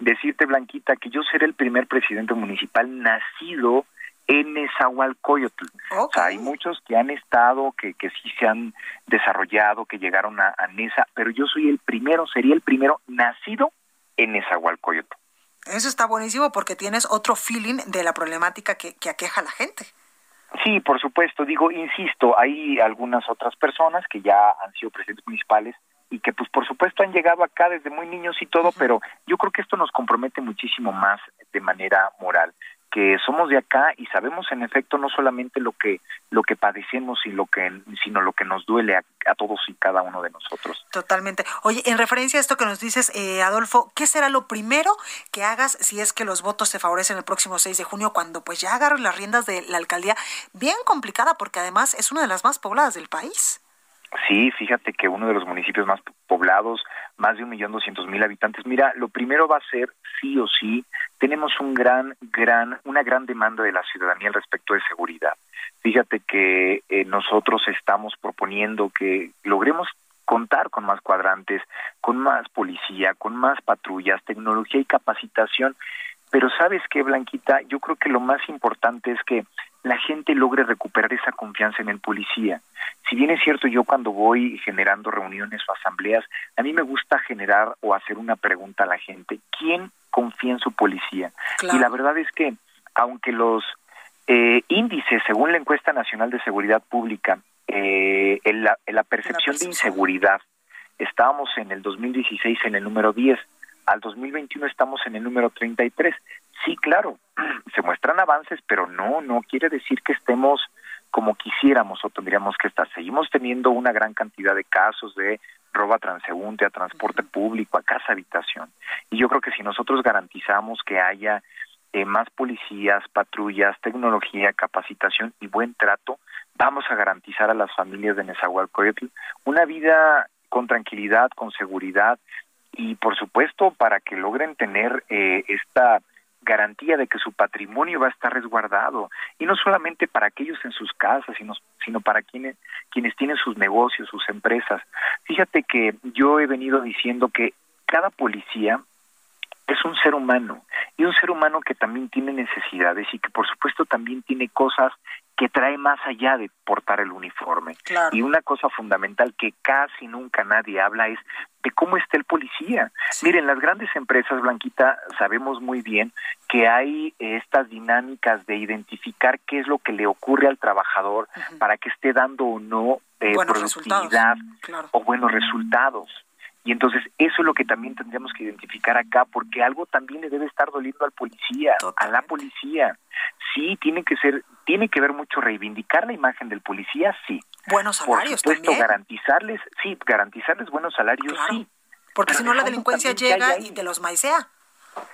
decirte Blanquita que yo seré el primer presidente municipal nacido en Nezahualcóyotl. O sea, hay muchos que han estado, que, que sí se han desarrollado, que llegaron a, a Nesa, pero yo soy el primero, sería el primero nacido en Nezahualcóyotl. Eso está buenísimo porque tienes otro feeling de la problemática que, que aqueja a la gente. Sí, por supuesto. Digo, insisto, hay algunas otras personas que ya han sido presidentes municipales y que pues por supuesto han llegado acá desde muy niños y todo, pero yo creo que esto nos compromete muchísimo más de manera moral que somos de acá y sabemos en efecto no solamente lo que lo que padecemos y lo que sino lo que nos duele a, a todos y cada uno de nosotros. Totalmente. Oye, en referencia a esto que nos dices, eh, Adolfo, ¿qué será lo primero que hagas si es que los votos te favorecen el próximo 6 de junio cuando pues ya agarren las riendas de la alcaldía? Bien complicada porque además es una de las más pobladas del país. Sí, fíjate que uno de los municipios más poblados, más de un millón doscientos mil habitantes. Mira, lo primero va a ser sí o sí, tenemos un gran, gran, una gran demanda de la ciudadanía al respecto de seguridad. Fíjate que eh, nosotros estamos proponiendo que logremos contar con más cuadrantes, con más policía, con más patrullas, tecnología y capacitación. Pero sabes qué, Blanquita, yo creo que lo más importante es que la gente logre recuperar esa confianza en el policía. Si bien es cierto, yo cuando voy generando reuniones o asambleas, a mí me gusta generar o hacer una pregunta a la gente, ¿quién confía en su policía? Y la verdad es que, aunque los eh, índices, según la encuesta nacional de seguridad pública, eh, en, la, en la percepción de inseguridad, estábamos en el 2016 en el número 10, al 2021 estamos en el número 33. Sí, claro, se muestran avances, pero no, no quiere decir que estemos como quisiéramos o tendríamos que estar. Seguimos teniendo una gran cantidad de casos de roba transeúnte, a transporte público, a casa habitación. Y yo creo que si nosotros garantizamos que haya eh, más policías, patrullas, tecnología, capacitación y buen trato, vamos a garantizar a las familias de Nezahualcóyotl una vida con tranquilidad, con seguridad y por supuesto para que logren tener eh, esta garantía de que su patrimonio va a estar resguardado. Y no solamente para aquellos en sus casas sino sino para quienes quienes tienen sus negocios sus empresas. Fíjate que yo he venido diciendo que cada policía es un ser humano y un ser humano que también tiene necesidades y que por supuesto también tiene cosas que trae más allá de portar el uniforme. Y una cosa fundamental que casi nunca nadie habla es de cómo está el policía. Miren, las grandes empresas, Blanquita, sabemos muy bien que hay estas dinámicas de identificar qué es lo que le ocurre al trabajador para que esté dando o no eh, productividad o buenos resultados. Y entonces eso es lo que también tendríamos que identificar acá, porque algo también le debe estar doliendo al policía, a la policía. Sí, tiene que ser, tiene que ver mucho reivindicar la imagen del policía, sí. Buenos salarios Por supuesto, garantizarles, sí, garantizarles buenos salarios, sí. Porque si no la delincuencia llega y te los maicea.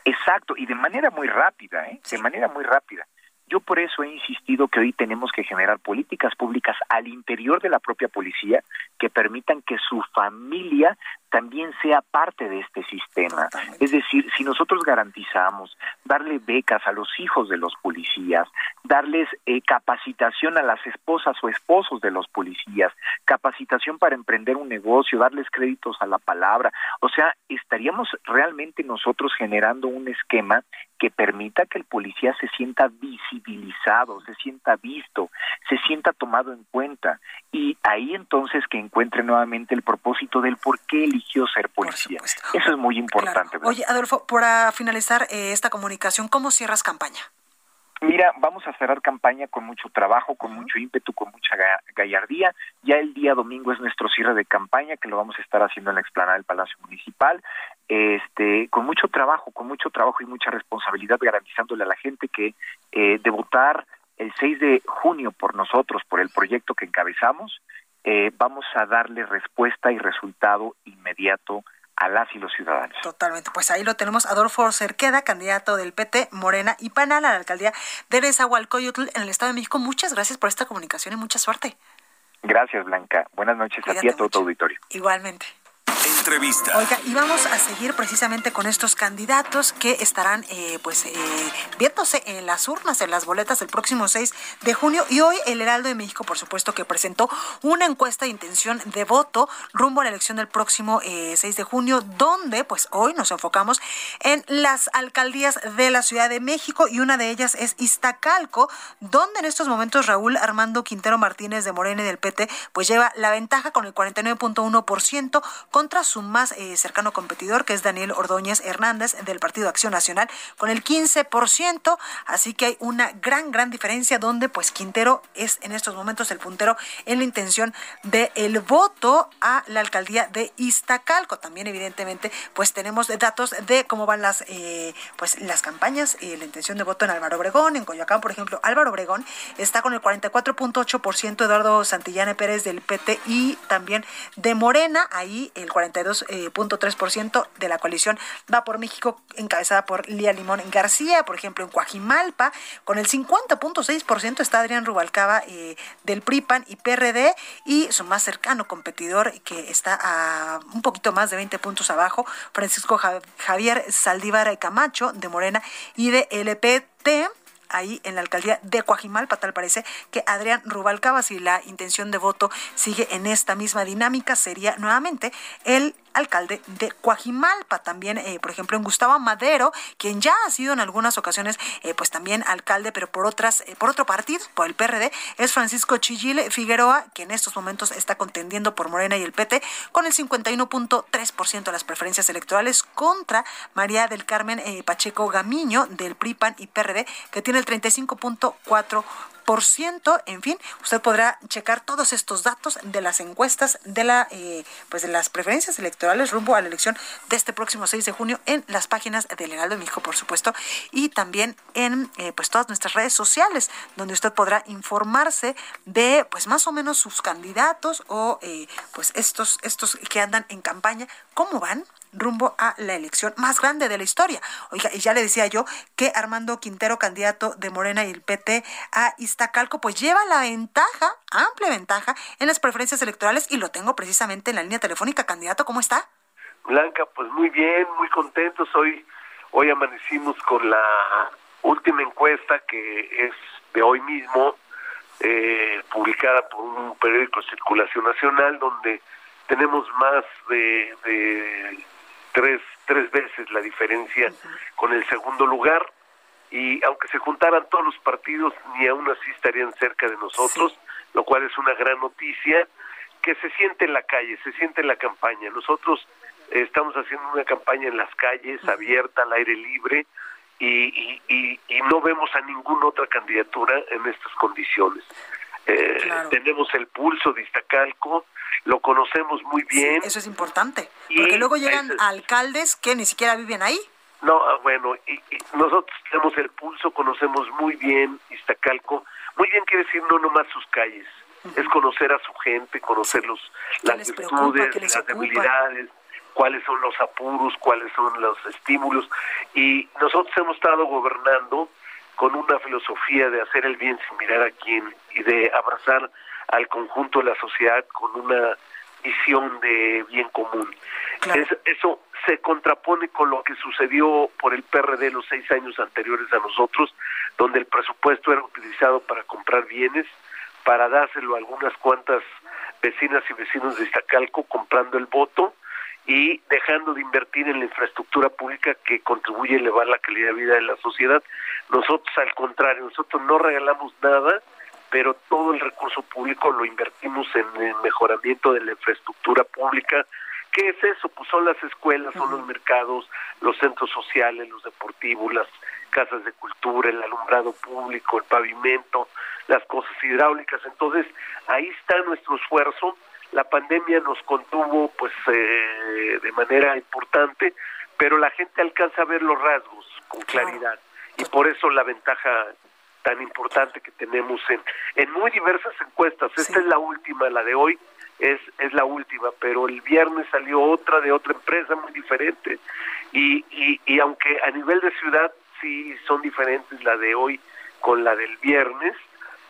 Exacto, y de manera muy rápida, ¿eh? De manera muy rápida. Yo por eso he insistido que hoy tenemos que generar políticas públicas al interior de la propia policía que permitan que su familia también sea parte de este sistema. Es decir, si nosotros garantizamos darle becas a los hijos de los policías, darles eh, capacitación a las esposas o esposos de los policías, capacitación para emprender un negocio, darles créditos a la palabra, o sea, estaríamos realmente nosotros generando un esquema que permita que el policía se sienta visibilizado, se sienta visto, se sienta tomado en cuenta y ahí entonces que encuentre nuevamente el propósito del por qué ser policía. Eso es muy importante. Oye, Adolfo, para finalizar eh, esta comunicación, ¿cómo cierras campaña? Mira, vamos a cerrar campaña con mucho trabajo, con mucho ímpetu, con mucha gallardía. Ya el día domingo es nuestro cierre de campaña, que lo vamos a estar haciendo en la explanada del Palacio Municipal, este, con mucho trabajo, con mucho trabajo y mucha responsabilidad, garantizándole a la gente que eh, de votar el 6 de junio por nosotros, por el proyecto que encabezamos, eh, vamos a darle respuesta y resultado inmediato a las y los ciudadanos. Totalmente. Pues ahí lo tenemos. Adolfo Cerqueda, candidato del PT, Morena y Panal a la alcaldía de Nezahualcóyotl en el Estado de México. Muchas gracias por esta comunicación y mucha suerte. Gracias, Blanca. Buenas noches a ti y a todo tu auditorio. Igualmente. Entrevista. Oiga, y vamos a seguir precisamente con estos candidatos que estarán eh, pues eh, viéndose en las urnas, en las boletas del próximo 6 de junio. Y hoy el Heraldo de México, por supuesto, que presentó una encuesta de intención de voto rumbo a la elección del próximo 6 eh, de junio, donde pues hoy nos enfocamos en las alcaldías de la Ciudad de México y una de ellas es Iztacalco, donde en estos momentos Raúl Armando Quintero Martínez de Morena y del PT pues lleva la ventaja con el 49.1% contra su más eh, cercano competidor, que es Daniel Ordóñez Hernández del Partido Acción Nacional, con el 15%. Así que hay una gran, gran diferencia donde pues Quintero es en estos momentos el puntero en la intención del el voto a la alcaldía de Iztacalco. También evidentemente pues tenemos datos de cómo van las eh, pues las campañas y la intención de voto en Álvaro Obregón, en Coyoacán, por ejemplo, Álvaro Obregón está con el 44.8%, Eduardo Santillane Pérez del PT y también de Morena, ahí el 42.3% de la coalición va por México, encabezada por Lía Limón García, por ejemplo, en Coajimalpa, con el 50.6% está Adrián Rubalcaba eh, del PRIPAN y PRD, y su más cercano competidor, que está a un poquito más de 20 puntos abajo, Francisco Javier Saldívar Camacho de Morena y de LPT ahí en la alcaldía de Coajimalpa, tal parece que Adrián Rubalcaba, si la intención de voto sigue en esta misma dinámica, sería nuevamente el alcalde de Coajimalpa. También, eh, por ejemplo, en Gustavo Madero, quien ya ha sido en algunas ocasiones, eh, pues también alcalde, pero por otras, eh, por otro partido, por el PRD, es Francisco Chillil Figueroa, que en estos momentos está contendiendo por Morena y el PT con el 51.3% de las preferencias electorales contra María del Carmen Pacheco Gamiño del PRIPAN y PRD, que tiene el 35.4% por ciento. En fin, usted podrá checar todos estos datos de las encuestas de la eh, pues de las preferencias electorales rumbo a la elección de este próximo 6 de junio en las páginas del Heraldo de México, por supuesto, y también en eh, pues todas nuestras redes sociales, donde usted podrá informarse de pues más o menos sus candidatos o eh, pues estos estos que andan en campaña, cómo van, rumbo a la elección más grande de la historia. Oiga, y ya le decía yo que Armando Quintero, candidato de Morena y el PT a Iztacalco, pues lleva la ventaja, amplia ventaja, en las preferencias electorales y lo tengo precisamente en la línea telefónica. Candidato, ¿cómo está? Blanca, pues muy bien, muy contentos. Hoy, hoy amanecimos con la última encuesta que es de hoy mismo, eh, publicada por un periódico de circulación nacional, donde tenemos más de, de tres, tres veces la diferencia con el segundo lugar y aunque se juntaran todos los partidos, ni aún así estarían cerca de nosotros, lo cual es una gran noticia, que se siente en la calle, se siente en la campaña. Nosotros estamos haciendo una campaña en las calles, abierta, al aire libre, y, y, y, no vemos a ninguna otra candidatura en estas condiciones. Eh, tenemos el pulso de Iztacalco, lo conocemos muy bien. eso es importante, porque luego llegan alcaldes que ni siquiera viven ahí. No, ah, bueno, y, nosotros tenemos el pulso, conocemos muy bien Iztacalco. Muy bien quiere decir no nomás sus calles, es conocer a su gente, conocer los, las virtudes, las debilidades, cuáles son los apuros, cuáles son los estímulos. Y nosotros hemos estado gobernando con una filosofía de hacer el bien sin mirar a quién y de abrazar al conjunto de la sociedad con una visión de bien común. eso se contrapone con lo que sucedió por el PRD los seis años anteriores a nosotros, donde el presupuesto era utilizado para comprar bienes, para dárselo a algunas cuantas vecinas y vecinos de Iztacalco comprando el voto y dejando de invertir en la infraestructura pública que contribuye a elevar la calidad de vida de la sociedad. Nosotros, al contrario, nosotros no regalamos nada, pero todo el recurso público lo invertimos en el mejoramiento de la infraestructura pública. ¿Qué es eso? Pues son las escuelas, son los mercados, los centros sociales, los deportivos, las casas de cultura, el alumbrado público, el pavimento, las cosas hidráulicas. Entonces, ahí está nuestro esfuerzo la pandemia nos contuvo pues eh, de manera importante, pero la gente alcanza a ver los rasgos con claridad. Y por eso la ventaja tan importante que tenemos en, en muy diversas encuestas. Esta es la última, la de hoy es, es la última, pero el viernes salió otra de otra empresa muy diferente. Y, y, y aunque a nivel de ciudad sí son diferentes la de hoy con la del viernes,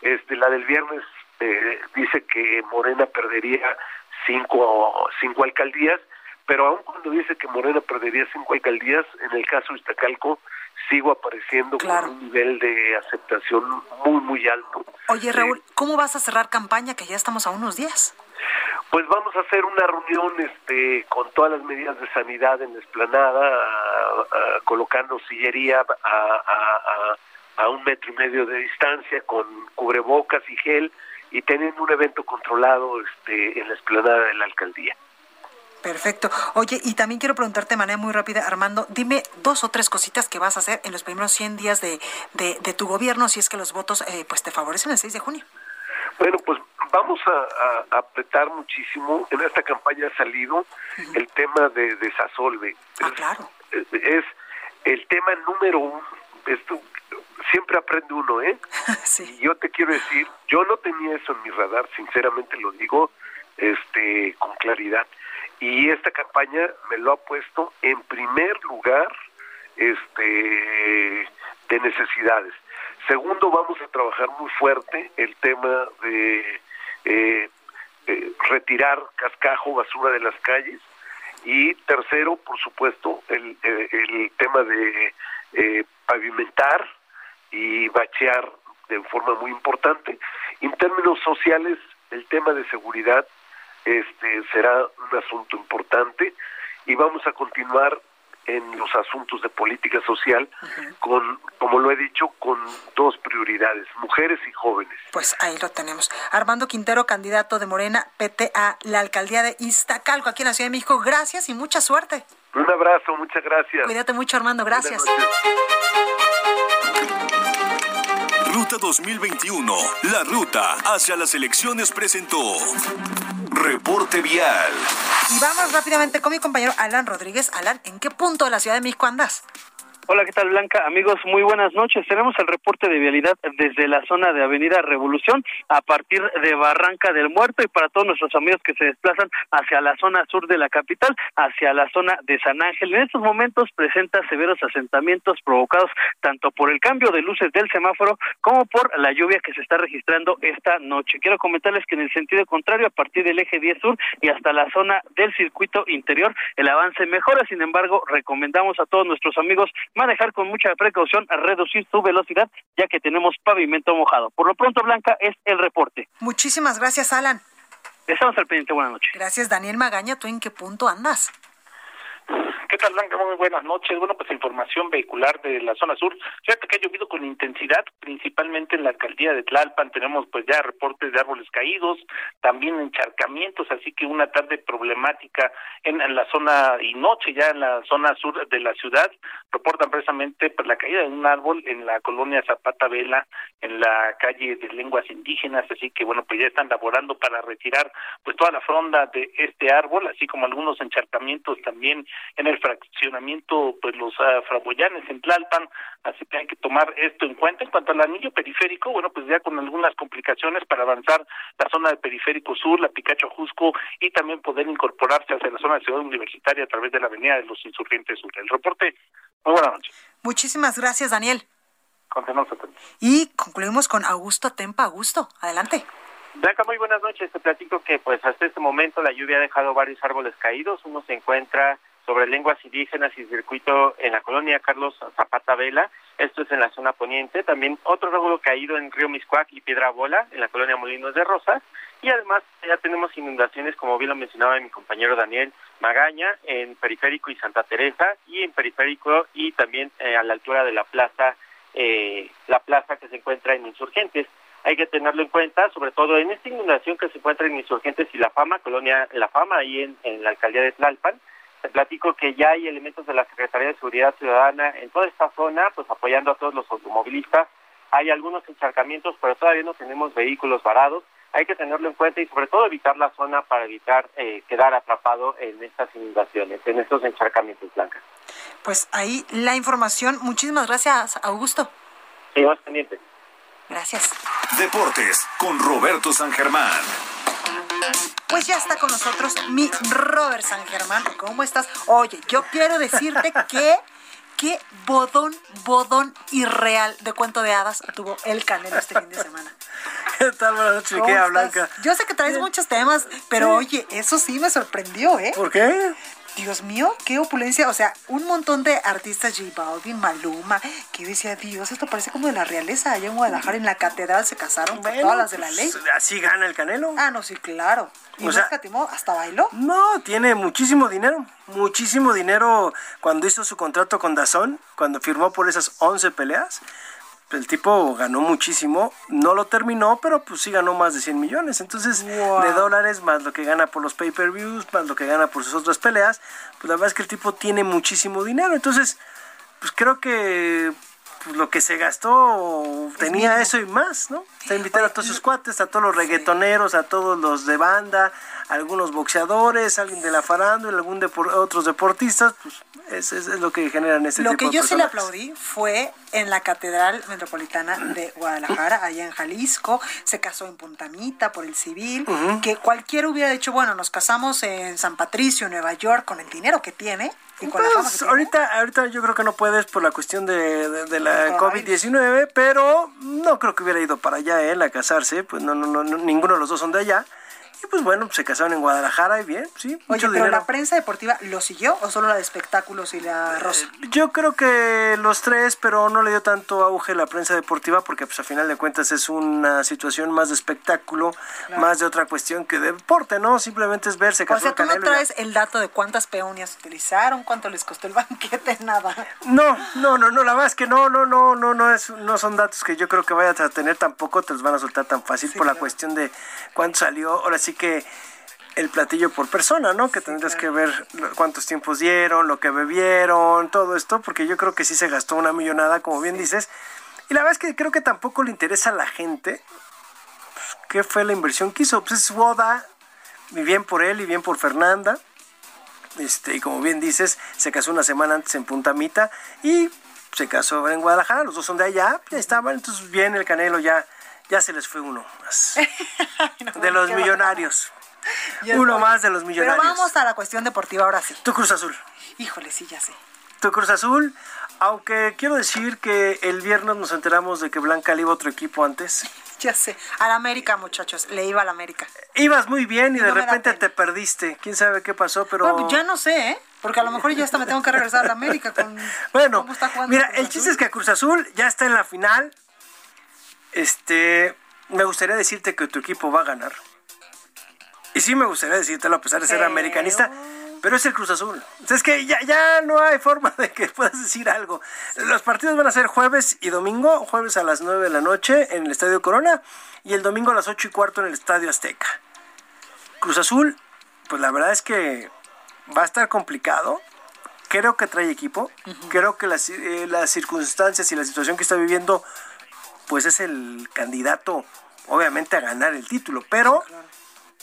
este, la del viernes eh, dice que Morena perdería cinco, cinco alcaldías, pero aun cuando dice que Morena perdería cinco alcaldías, en el caso de Iztacalco sigo apareciendo con un nivel de aceptación muy, muy alto. Oye, Raúl, ¿cómo vas a cerrar campaña que ya estamos a unos días? Pues vamos a hacer una reunión este, con todas las medidas de sanidad en la esplanada, colocando sillería a, a un metro y medio de distancia, con cubrebocas y gel, y teniendo un evento controlado este, en la explanada de la alcaldía. Perfecto. Oye, y también quiero preguntarte de manera muy rápida, Armando, dime dos o tres cositas que vas a hacer en los primeros 100 días de, de, tu gobierno, si es que los votos eh, pues te favorecen el 6 de junio. Bueno, pues vamos a, apretar muchísimo. En esta campaña ha salido el tema de Desasolve. Ah, claro. Es, el tema número uno. Esto siempre aprende uno, ¿eh? Y yo te quiero decir, yo no tenía eso en mi radar, sinceramente lo digo, este, con claridad. Y esta campaña me lo ha puesto en primer lugar, este, de necesidades. Segundo, vamos a trabajar muy fuerte el tema de eh, eh, retirar cascajo, basura de las calles. Y tercero, por supuesto, el, eh, el tema de pavimentar y bachear de forma muy importante. En términos sociales, el tema de seguridad este será un asunto importante y vamos a continuar en los asuntos de política social con, como lo he dicho, con dos prioridades, mujeres y jóvenes. Pues ahí lo tenemos. Armando Quintero, candidato de Morena PT a la alcaldía de Iztacalco, aquí en la Ciudad de México. Gracias y mucha suerte. Un abrazo, muchas gracias. Cuídate mucho, Armando, gracias. Ruta 2021, la ruta hacia las elecciones presentó. Reporte vial. Y vamos rápidamente con mi compañero Alan Rodríguez. Alan, ¿en qué punto de la Ciudad de México andas? Hola, ¿qué tal Blanca? Amigos, muy buenas noches. Tenemos el reporte de vialidad desde la zona de Avenida Revolución a partir de Barranca del Muerto y para todos nuestros amigos que se desplazan hacia la zona sur de la capital, hacia la zona de San Ángel. En estos momentos presenta severos asentamientos provocados tanto por el cambio de luces del semáforo como por la lluvia que se está registrando esta noche. Quiero comentarles que en el sentido contrario, a partir del eje 10 sur y hasta la zona del circuito interior, el avance mejora. Sin embargo, recomendamos a todos nuestros amigos manejar con mucha precaución, a reducir su velocidad, ya que tenemos pavimento mojado. Por lo pronto, Blanca, es el reporte. Muchísimas gracias, Alan. Estamos al pendiente. Buenas noches. Gracias, Daniel Magaña. ¿Tú en qué punto andas? ¿Qué tal, Blanca? Muy buenas noches. Bueno, pues información vehicular de la zona sur. Fíjate que ha llovido con intensidad, principalmente en la alcaldía de Tlalpan. Tenemos pues ya reportes de árboles caídos, también encharcamientos, así que una tarde problemática en, la zona y noche ya en la zona sur de la ciudad. Reportan precisamente pues, la caída de un árbol en la colonia Zapata Vela, en la calle de lenguas indígenas, así que bueno, pues ya están laborando para retirar pues toda la fronda de este árbol, así como algunos encharcamientos también en el fraccionamiento, pues los uh, Fraboyanes en Tlalpan, así que hay que tomar esto en cuenta. En cuanto al anillo periférico, bueno, pues ya con algunas complicaciones para avanzar la zona del periférico sur, la Picacho Jusco y también poder incorporarse hacia la zona de Ciudad Universitaria a través de la Avenida de los Insurgentes Sur. El reporte, muy buenas noches. Muchísimas gracias, Daniel. Continuamos. Y concluimos con Augusto Tempa. Augusto, adelante. Blanca, muy buenas noches. Te platico que pues hasta este momento la lluvia ha dejado varios árboles caídos. Uno se encuentra sobre lenguas indígenas y circuito en la colonia Carlos Zapata Vela. Esto es en la zona poniente. También otro árbol caído en Río Miscuac y Piedra Bola, en la colonia Molinos de Rosas. Y además ya tenemos inundaciones, como bien lo mencionaba mi compañero Daniel Magaña, en Periférico y Santa Teresa, y en Periférico y también eh, a la altura de la plaza, eh, la plaza que se encuentra en Insurgentes hay que tenerlo en cuenta, sobre todo en esta inundación que se encuentra en Insurgentes y La Fama, colonia La Fama, ahí en la alcaldía de Tlalpan. Te platico que ya hay elementos de la Secretaría de Seguridad Ciudadana en toda esta zona, pues apoyando a todos los automovilistas. Hay algunos encharcamientos, pero todavía no tenemos vehículos varados. Hay que tenerlo en cuenta y sobre todo evitar la zona para evitar eh, quedar atrapado en estas inundaciones, en estos encharcamientos blancas. Pues ahí la información. Muchísimas gracias, Augusto. Seguimos pendientes. Gracias. Deportes con Roberto San Germán. Pues ya está con nosotros mi Robert San Germán. ¿Cómo estás? Oye, yo quiero decirte que qué bodón, bodón irreal de cuento de hadas tuvo el Canelo este fin de semana. ¿Qué tal? Buenas noches, Blanca. Yo sé que traes muchos temas, pero oye, eso sí me sorprendió, ¿eh? ¿Por qué? Dios mío, qué opulencia. O sea, un montón de artistas, J Balvin, Maluma, que yo decía, Dios, esto parece como de la realeza. Allá en Guadalajara, en la catedral, se casaron con todas las de la ley. Pues, así gana el Canelo. Ah, no, sí, claro. ¿Y o no escatimó? ¿Hasta bailó? No, tiene muchísimo dinero. Muchísimo dinero cuando hizo su contrato con Dazón, cuando firmó por esas 11 peleas el tipo ganó muchísimo, no lo terminó, pero pues sí ganó más de 100 millones. Entonces, de dólares, más lo que gana por los pay-per-views, más lo que gana por sus otras peleas, pues la verdad es que el tipo tiene muchísimo dinero. Entonces, pues creo que pues, lo que se gastó tenía eso y más, ¿no? Se invitar a todos sus cuates, a todos los reggaetoneros, a todos los de banda, a algunos boxeadores, alguien de la farándula, algún otros deportistas, pues es, es, lo que generan ese lo tipo de Lo que yo sí le aplaudí fue en la Catedral Metropolitana de Guadalajara, allá en Jalisco, se casó en Puntamita por el civil, que cualquiera hubiera dicho, bueno, nos casamos en San Patricio, Nueva York, con el dinero que tiene, pues, ahorita, ahorita yo creo que no puedes por la cuestión de, de, la COVID-19, pero no creo que hubiera ido para allá él a casarse, pues no, no, no, ninguno de los dos son de allá pues bueno, se casaron en Guadalajara y bien, sí. Oye, pero la prensa deportiva lo siguió o solo la de espectáculos y la rosa? Eh, yo creo que los tres, pero no le dio tanto auge la prensa deportiva porque pues a final de cuentas es una situación más de espectáculo, más de otra cuestión que de deporte, ¿no? Simplemente es verse. O sea, tú no traes el dato de cuántas peonias utilizaron, cuánto les costó el banquete, nada. No, no, no, no, la verdad es que no, no, no, no, no, es, no son datos que yo creo que vayas a tener tampoco, te los van a soltar tan fácil por la cuestión de cuánto salió. Ahora sí que el platillo por persona, ¿no? Que tendrías que ver cuántos tiempos dieron, lo que bebieron, todo esto, porque yo creo que sí se gastó una millonada, como bien dices. Y la verdad es que creo que tampoco le interesa a la gente pues, qué fue la inversión que hizo. Pues es boda, y bien por él y bien por Fernanda. Este, y como bien dices, se casó una semana antes en Punta Mita y se casó en Guadalajara, los dos son de allá, ya estaban, entonces bien el Canelo ya ya se les fue uno más. de los millonarios. Uno más de los millonarios. Pero vamos a la cuestión deportiva ahora sí. Tu Cruz Azul. Híjole, sí, ya sé. Tu Cruz Azul, aunque quiero decir que el viernes nos enteramos de que Blanca le iba a otro equipo antes. Ya sé, al América, muchachos, le iba al América. Ibas muy bien y, de repente te perdiste. Quién sabe qué pasó, pero. Bueno, ya no sé, ¿eh? Porque a lo mejor ya hasta me tengo que regresar a la América con. bueno, mira, el chiste es que Cruz Azul ya está en la final, este, me gustaría decirte que tu equipo va a ganar. Y sí me gustaría decírtelo a pesar de ser americanista, pero es el Cruz Azul. Es que ya, ya no hay forma de que puedas decir algo. Los partidos van a ser jueves y domingo, jueves a las 9 de la noche en el Estadio Corona y el domingo a las 8 y cuarto en el Estadio Azteca. Cruz Azul, pues la verdad es que va a estar complicado. Creo que trae equipo. Creo que las, eh, las circunstancias y la situación que está viviendo, pues es el candidato, obviamente, a ganar el título. Pero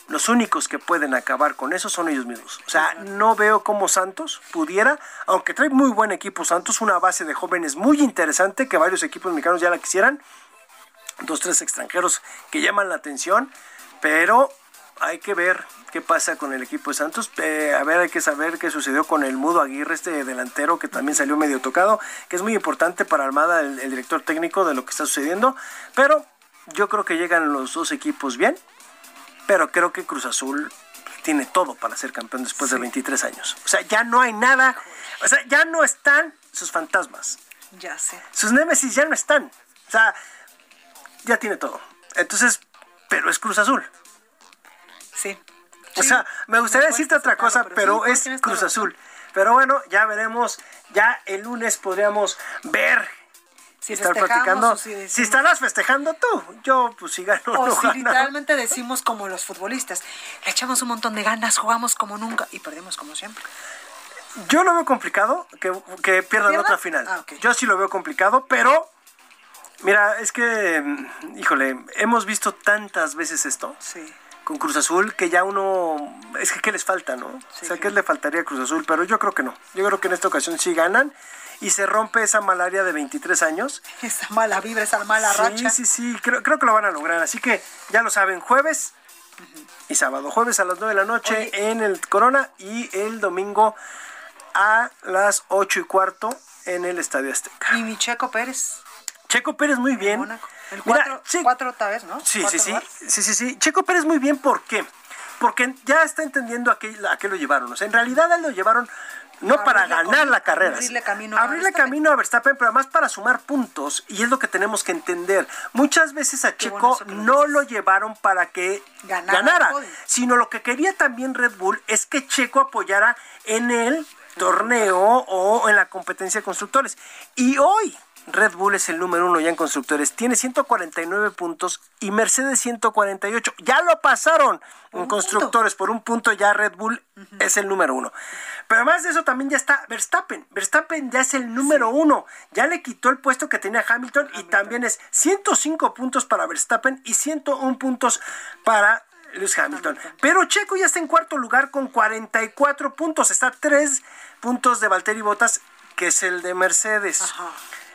los únicos que pueden acabar con eso son ellos mismos. O sea, no veo cómo Santos pudiera, aunque trae muy buen equipo Santos, una base de jóvenes muy interesante que varios equipos mexicanos ya la quisieran. Dos, tres extranjeros que llaman la atención, pero hay que ver qué pasa con el equipo de Santos. Eh, a ver, hay que saber qué sucedió con el Mudo Aguirre, este delantero que también salió medio tocado, que es muy importante para Armada, el, el director técnico de lo que está sucediendo. Pero yo creo que llegan los dos equipos bien, pero creo que Cruz Azul tiene todo para ser campeón después de 23 años. O sea, ya no hay nada, o sea, ya no están sus fantasmas. Ya sé. Sus némesis ya no están. O sea, ya tiene todo. Entonces, pero es Cruz Azul. Sí. O sea, me gustaría decirte otra cosa, pero, es Cruz Azul. Pero bueno, ya veremos. Ya el lunes podríamos ver. Si estar platicando. si estarás festejando tú, yo pues si gano O no si gano. literalmente decimos como los futbolistas, le echamos un montón de ganas, jugamos como nunca y perdemos como siempre. Yo lo veo complicado que, que pierdan otra final. Ah. Yo sí lo veo complicado, pero mira, es que, mm, híjole, hemos visto tantas veces esto Sí. Con Cruz Azul que ya uno, es que ¿qué les falta, no? o sea, ¿qué le faltaría a Cruz Azul? Pero yo creo que no. Yo creo que en esta ocasión sí ganan y se rompe esa malaria de 23 años. Esa mala vibra, esa mala sí, racha. Sí, sí, creo, creo que lo van a lograr. Así que ya lo saben, jueves y sábado. Jueves a las 9 de la noche en el Corona y el domingo a las 8 y cuarto en el Estadio Azteca. Y mi Checo Pérez. Checo Pérez muy bien. El Mira, cuatro, Che- cuatro otra vez, ¿no? Sí, sí, sí, sí, sí, sí. Checo Pérez muy bien, ¿por qué? Porque ya está entendiendo a qué, a qué lo llevaron. O sea, en realidad a él lo llevaron no A para ganar la carrera. abrirle camino a abrirle Verstappen. camino a Verstappen, pero además para sumar puntos. Y es lo que tenemos que entender. Muchas veces a Qué Checo no lo llevaron para que Ganara ganara, sino lo que quería también Red Bull es que Checo apoyara en el torneo o en la competencia de constructores. Y hoy Red Bull es el número uno ya en constructores. Tiene 149 puntos y Mercedes 148. Ya lo pasaron en constructores por un punto. Ya Red Bull es el número uno. Pero además de eso también ya está Verstappen. Verstappen ya es el número uno. Ya le quitó el puesto que tenía Hamilton, y también es 105 puntos para Verstappen y 101 puntos para Lewis Hamilton. Pero Checo ya está en cuarto lugar con 44 puntos. Está a tres puntos de Valtteri Bottas, que es el de Mercedes.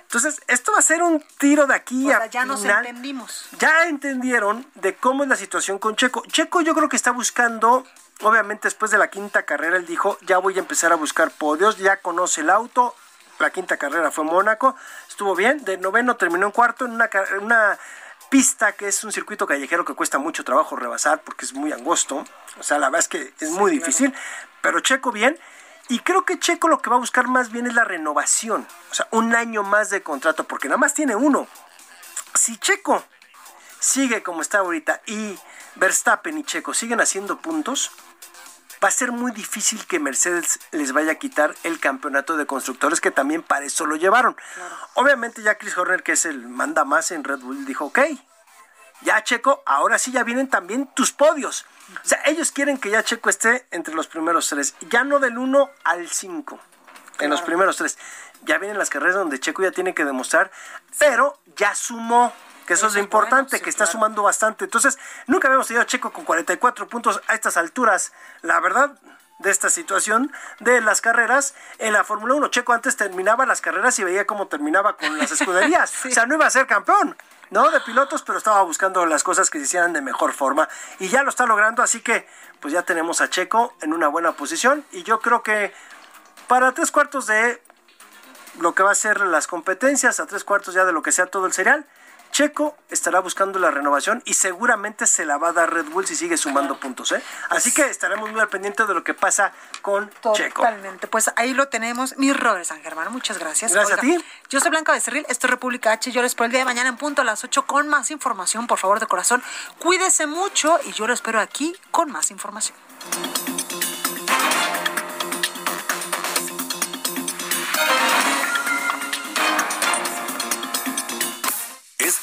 Entonces, esto va a ser un tiro de aquí O sea, a ya nos entendimos. Ya entendieron de cómo es la situación con Checo. Checo yo creo que está buscando, obviamente después de la quinta carrera, él dijo, ya voy a empezar a buscar podios, ya conoce el auto. La quinta carrera fue Mónaco, estuvo bien, de noveno terminó en cuarto en una, ca- en una pista que es un circuito callejero que cuesta mucho trabajo rebasar porque es muy angosto. O sea, la verdad es que es muy difícil, pero Checo bien. Y creo que Checo lo que va a buscar más bien es la renovación, o sea, un año más de contrato, porque nada más tiene uno. Si Checo sigue como está ahorita y Verstappen y Checo siguen haciendo puntos, va a ser muy difícil que Mercedes les vaya a quitar el campeonato de constructores que también para eso lo llevaron. Obviamente ya Chris Horner, que es el manda más en Red Bull, dijo, ok, ya Checo, ahora sí ya vienen también tus podios. O sea, ellos quieren que ya Checo esté entre los primeros tres, ya no del 1 al 5, en los primeros tres. Ya vienen las carreras donde Checo ya tiene que demostrar, pero ya sumó. Que eso, es lo importante, que está sumando bastante. Entonces, nunca habíamos tenido a Checo con 44 puntos a estas alturas. La verdad, de esta situación de las carreras en la Fórmula 1. Checo antes terminaba las carreras y veía cómo terminaba con las escuderías. O sea, no iba a ser campeón, ¿no? De pilotos, pero estaba buscando las cosas que se hicieran de mejor forma. Y ya lo está logrando, así que pues ya tenemos a Checo en una buena posición. Y yo creo que para tres cuartos de lo que va a ser las competencias, a tres cuartos ya de lo que sea todo el serial, Checo estará buscando la renovación y seguramente se la va a dar Red Bull si sigue sumando puntos. ¿eh? Así que estaremos muy al pendiente de lo que pasa con Checo. Totalmente. Pues ahí lo tenemos. Mi Robert San Germán, muchas gracias. Gracias a ti. Yo soy Blanca Becerril, esto es República H. Yo les espero el día de mañana en punto a las 8 con más información, por favor, de corazón. Cuídese mucho y yo lo espero aquí con más información.